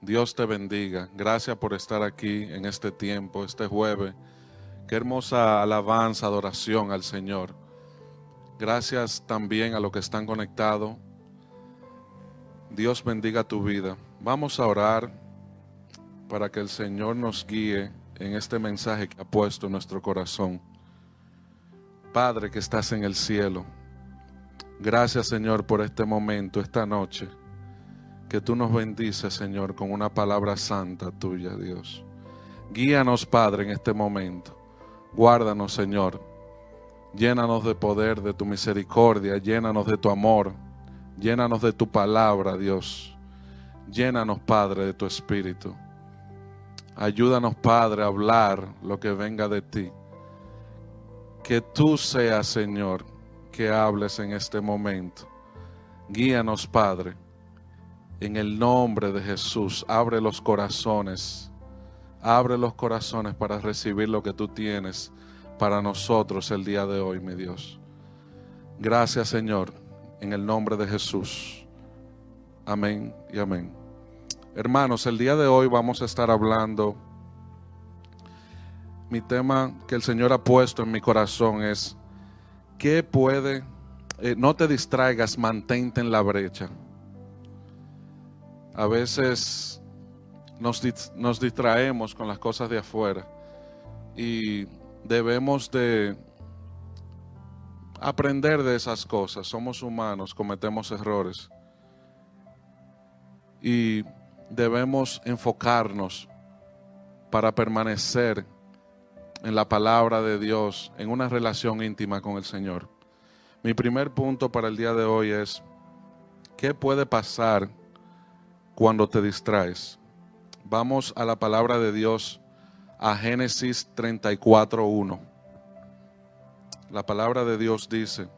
Dios te bendiga. Gracias por estar aquí en este tiempo, este jueves. Qué hermosa alabanza, adoración al Señor. Gracias también a los que están conectados. Dios bendiga tu vida. Vamos a orar para que el Señor nos guíe en este mensaje que ha puesto en nuestro corazón. Padre que estás en el cielo, gracias Señor por este momento, esta noche que tú nos bendices, Señor, con una palabra santa tuya, Dios. Guíanos, Padre, en este momento. Guárdanos, Señor. Llénanos de poder, de tu misericordia. Llénanos de tu amor. Llénanos de tu palabra, Dios. Llénanos, Padre, de tu espíritu. Ayúdanos, Padre, a hablar lo que venga de ti. Que tú seas, Señor, que hables en este momento. Guíanos, Padre en el nombre de Jesús, abre los corazones. Abre los corazones para recibir lo que tú tienes para nosotros el día de hoy, mi Dios. Gracias, Señor, en el nombre de Jesús. Amén y amén. Hermanos, el día de hoy vamos a estar hablando. Mi tema que el Señor ha puesto en mi corazón es, ¿qué puede? eh, no te distraigas, mantente en la brecha a veces nos, nos, distraemos con las cosas de afuera y debemos de aprender de esas cosas. Somos humanos, cometemos errores y debemos enfocarnos para permanecer en la palabra de Dios, en una relación íntima con el Señor. Mi primer punto para el día de hoy es, ¿qué puede pasar? Cuando te distraes. Vamos a la palabra de Dios, a Génesis 34.1. La palabra de Dios dice,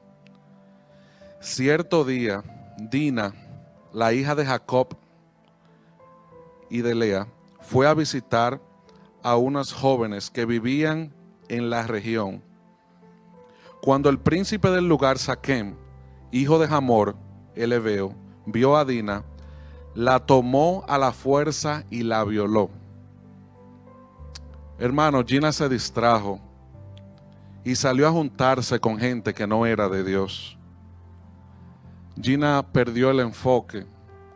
cierto día, Dina, la hija de Jacob y de Lea, fue a visitar a unas jóvenes que vivían en la región. Cuando el príncipe del lugar, Saquem, hijo de Hamor, el Ebeo, vio a Dina, la tomó a la fuerza y la violó. Hermano, Gina se distrajo y salió a juntarse con gente que no era de Dios. Gina perdió el enfoque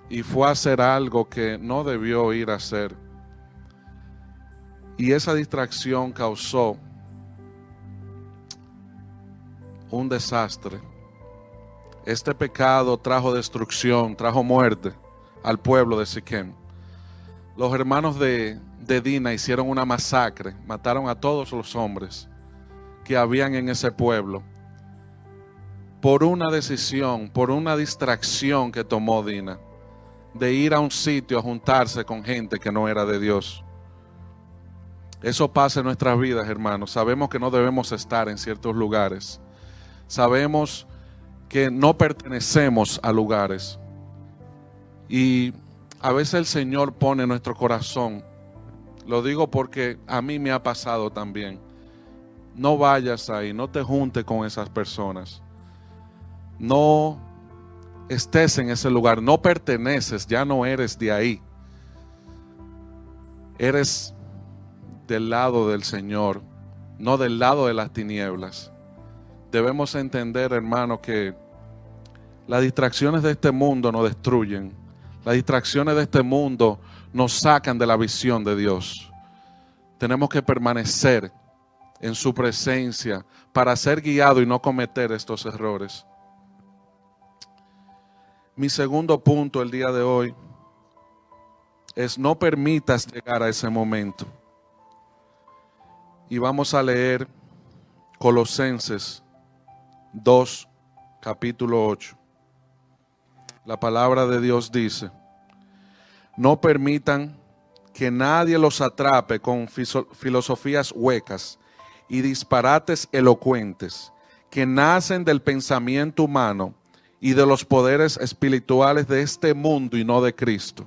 y fue a hacer algo que no debió ir a hacer. Y esa distracción causó un desastre. Este pecado trajo destrucción, trajo muerte al pueblo de Siquem. Los hermanos de, de, Dina hicieron una masacre, mataron a todos los hombres que habían en ese pueblo por una decisión, por una distracción que tomó Dina de ir a un sitio a juntarse con gente que no era de Dios. Eso pasa en nuestras vidas, hermanos. Sabemos que no debemos estar en ciertos lugares. Sabemos que no pertenecemos a lugares. Y a veces el Señor pone nuestro corazón, lo digo porque a mí me ha pasado también, no vayas ahí, no te juntes con esas personas, no estés en ese lugar, no perteneces, ya no eres de ahí, eres del lado del Señor, no del lado de las tinieblas. Debemos entender, hermano, que las distracciones de este mundo nos destruyen. Las distracciones de este mundo nos sacan de la visión de Dios. Tenemos que permanecer en su presencia para ser guiado y no cometer estos errores. Mi segundo punto el día de hoy es no permitas llegar a ese momento. Y vamos a leer Colosenses 2, capítulo 8. La palabra de Dios dice, no permitan que nadie los atrape con filosofías huecas y disparates elocuentes que nacen del pensamiento humano y de los poderes espirituales de este mundo y no de Cristo.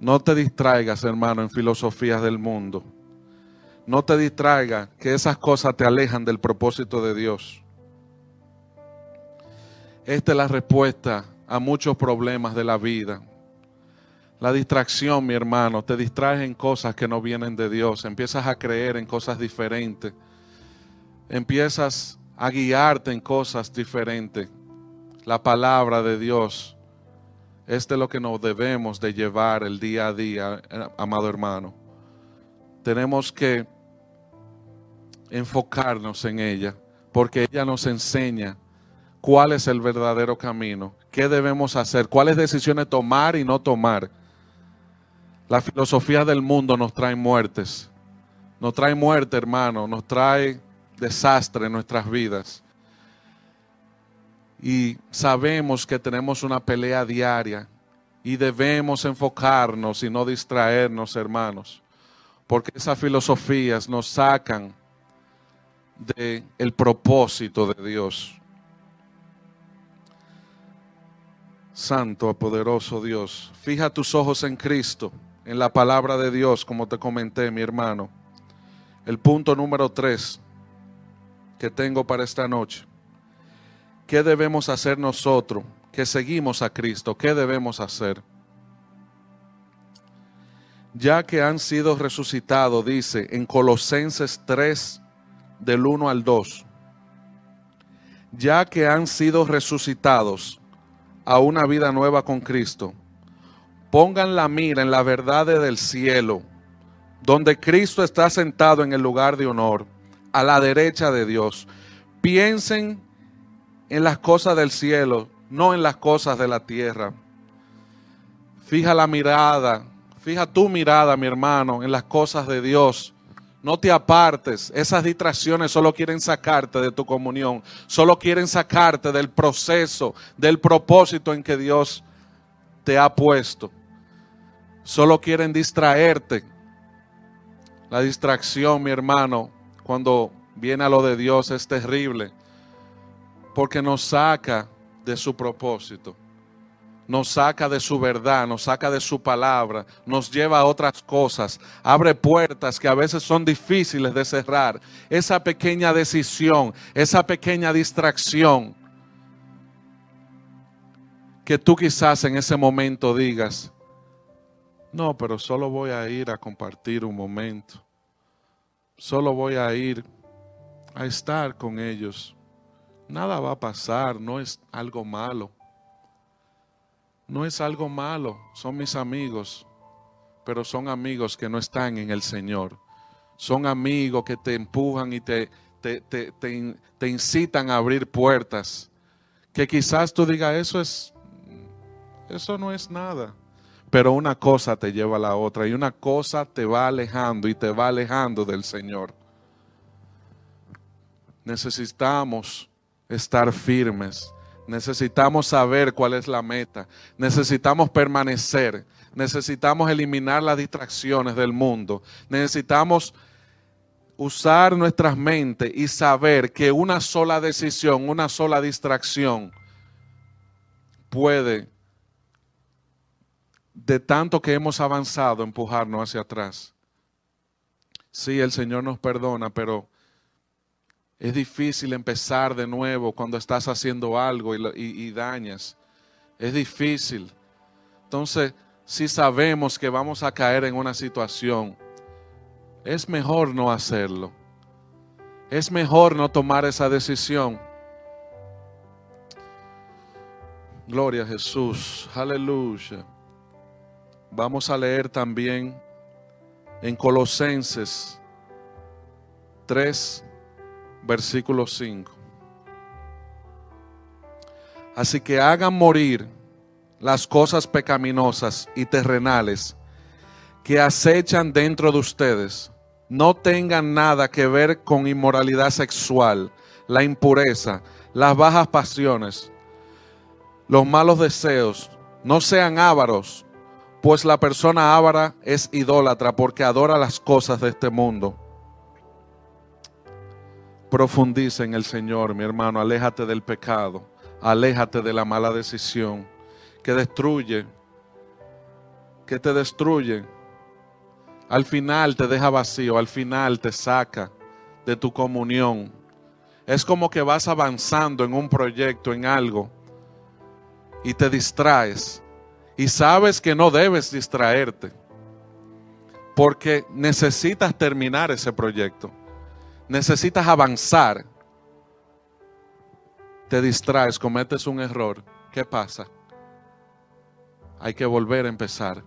No te distraigas, hermano, en filosofías del mundo. No te distraigas que esas cosas te alejan del propósito de Dios. Esta es la respuesta a muchos problemas de la vida. La distracción, mi hermano, te distraes en cosas que no vienen de Dios, empiezas a creer en cosas diferentes, empiezas a guiarte en cosas diferentes. La palabra de Dios es de lo que nos debemos de llevar el día a día, amado hermano. Tenemos que enfocarnos en ella, porque ella nos enseña cuál es el verdadero camino, qué debemos hacer, cuáles decisiones tomar y no tomar. La filosofía del mundo nos trae muertes, nos trae muerte, hermano, nos trae desastre en nuestras vidas. Y sabemos que tenemos una pelea diaria y debemos enfocarnos y no distraernos, hermanos, porque esas filosofías nos sacan del el propósito de Dios. Santo, poderoso Dios, fija tus ojos en Cristo, en la palabra de Dios, como te comenté, mi hermano. El punto número tres que tengo para esta noche. ¿Qué debemos hacer nosotros que seguimos a Cristo? ¿Qué debemos hacer? Ya que han sido resucitados, dice en Colosenses 3, del 1 al 2, ya que han sido resucitados a una vida nueva con Cristo, pongan la mira en la verdad del cielo, donde Cristo está sentado en el lugar de honor, a la derecha de Dios. Piensen en las cosas del cielo, no en las cosas de la tierra. Fija la mirada, fija tu mirada, mi hermano, en las cosas de Dios no te apartes. Esas distracciones solo quieren sacarte de tu comunión. Solo quieren sacarte del proceso, del propósito en que Dios te ha puesto. Solo quieren distraerte. La distracción, mi hermano, cuando viene a lo de Dios es terrible. Porque nos saca de su propósito nos saca de su verdad, nos saca de su palabra, nos lleva a otras cosas, abre puertas que a veces son difíciles de cerrar. Esa pequeña decisión, esa pequeña distracción, que tú quizás en ese momento digas, no, pero solo voy a ir a compartir un momento, solo voy a ir a estar con ellos. Nada va a pasar, no es algo malo no es algo malo, son mis amigos, pero son amigos que no están en el Señor. Son amigos que te empujan y te, te, te, incitan a abrir puertas. Que quizás tú digas, eso es, eso no es nada. Pero una cosa te lleva a la otra y una cosa te va alejando y te va alejando del Señor. Necesitamos estar firmes Necesitamos saber cuál es la meta. Necesitamos permanecer. Necesitamos eliminar las distracciones del mundo. Necesitamos usar nuestras mentes y saber que una sola decisión, una sola distracción puede, de tanto que hemos avanzado, empujarnos hacia atrás. Sí, el Señor nos perdona, pero es difícil empezar de nuevo cuando estás haciendo algo y, dañas. Es difícil. Entonces, si sabemos que vamos a caer en una situación, es mejor no hacerlo. Es mejor no tomar esa decisión. Gloria a Jesús. Aleluya. Vamos a leer también en Colosenses 3, versículo 5. Así que hagan morir las cosas pecaminosas y terrenales que acechan dentro de ustedes. No tengan nada que ver con inmoralidad sexual, la impureza, las bajas pasiones, los malos deseos. No sean ávaros, pues la persona ávara es idólatra porque adora las cosas de este mundo Profundiza en el Señor, mi hermano. Aléjate del pecado. Aléjate de la mala decisión que destruye, que te destruye. Al final te deja vacío, al final te saca de tu comunión. Es como que vas avanzando en un proyecto, en algo, y te distraes. Y sabes que no debes distraerte porque necesitas terminar ese proyecto. Necesitas avanzar. Te distraes, cometes un error. ¿Qué pasa? Hay que volver a empezar.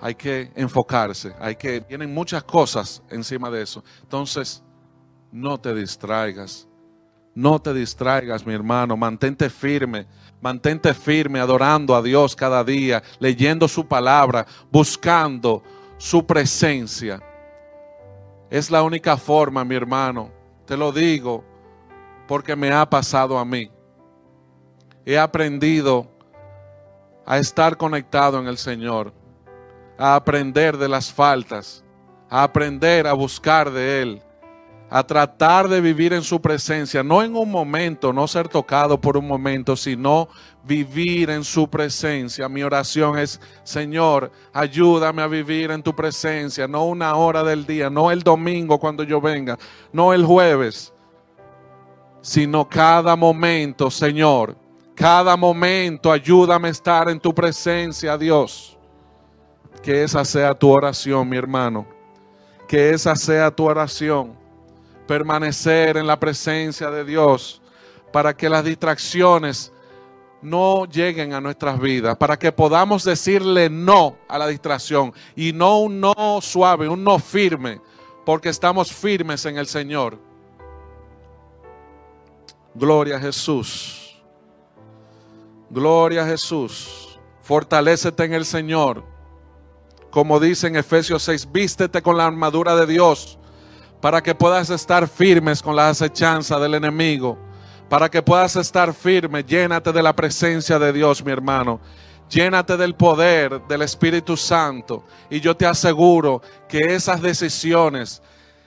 Hay que enfocarse. Hay que tienen muchas cosas encima de eso. Entonces, no te distraigas. No te distraigas, mi hermano. Mantente firme. Mantente firme adorando a Dios cada día, leyendo su palabra, buscando su presencia. Es la única forma, mi hermano. Te lo digo porque me ha pasado a mí. He aprendido a estar conectado en el Señor, a aprender de las faltas, a aprender a buscar de Él, a tratar de vivir en su presencia, no en un momento, no ser tocado por un momento, sino vivir en su presencia. Mi oración es, Señor, ayúdame a vivir en tu presencia, no una hora del día, no el domingo cuando yo venga, no el jueves, sino cada momento, Señor. Cada momento ayúdame a estar en tu presencia, Dios. Que esa sea tu oración, mi hermano. Que esa sea tu oración permanecer en la presencia de Dios para que las distracciones no lleguen a nuestras vidas, para que podamos decirle no a la distracción y no un no suave, un no firme, porque estamos firmes en el Señor. Gloria a Jesús. Gloria a Jesús. Fortalécete en el Señor. Como dice en Efesios 6, vístete con la armadura de Dios para que puedas estar firmes con la acechanza del enemigo, para que puedas estar firme, llénate de la presencia de Dios, mi hermano. Llénate del poder del Espíritu Santo. Y yo te aseguro que esas decisiones,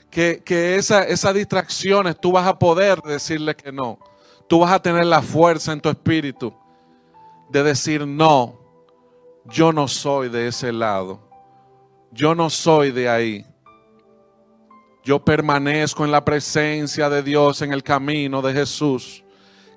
que, que esas distracciones, tú vas a poder decirle que no. Tú vas a tener la fuerza en tu espíritu de decir no. Yo no soy de ese lado. Yo no soy de ahí. Yo permanezco en la presencia de Dios, en el camino de Jesús,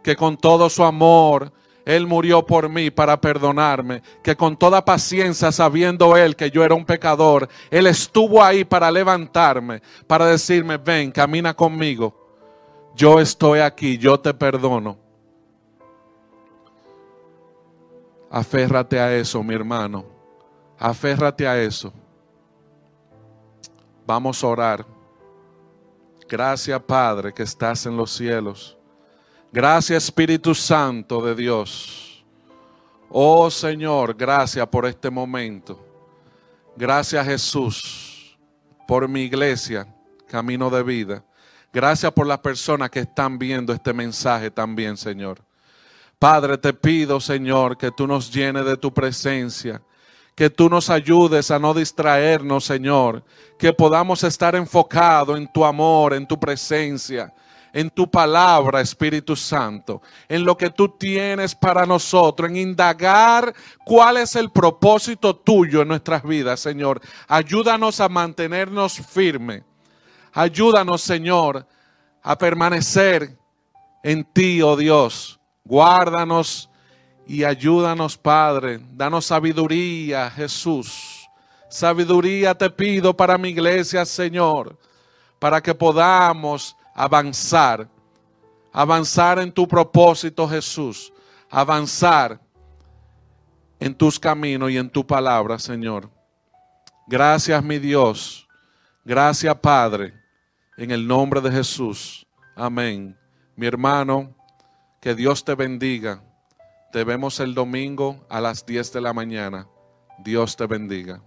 que con todo su amor Él murió por mí para perdonarme, que con toda paciencia, sabiendo Él que yo era un pecador, Él estuvo ahí para levantarme, para decirme, ven, camina conmigo, yo estoy aquí, yo te perdono. Aférrate a eso, mi hermano, aférrate a eso. Vamos a orar. Gracias Padre que estás en los cielos. Gracias Espíritu Santo de Dios. Oh Señor, gracias por este momento. Gracias Jesús por mi iglesia, camino de vida. Gracias por las personas que están viendo este mensaje también, Señor. Padre, te pido, Señor, que tú nos llenes de tu presencia que tú nos ayudes a no distraernos, Señor, que podamos estar enfocados en tu amor, en tu presencia, en tu palabra, Espíritu Santo, en lo que tú tienes para nosotros, en indagar cuál es el propósito tuyo en nuestras vidas, Señor. Ayúdanos a mantenernos firmes. Ayúdanos, Señor, a permanecer en ti, oh Dios. Guárdanos y ayúdanos, Padre. Danos sabiduría, Jesús. Sabiduría te pido para mi iglesia, Señor, para que podamos avanzar. Avanzar en tu propósito, Jesús. Avanzar en tus caminos y en tu palabra, Señor. Gracias, mi Dios. Gracias, Padre. En el nombre de Jesús. Amén. Mi hermano, que Dios te bendiga. Te vemos el domingo a las 10 de la mañana. Dios te bendiga.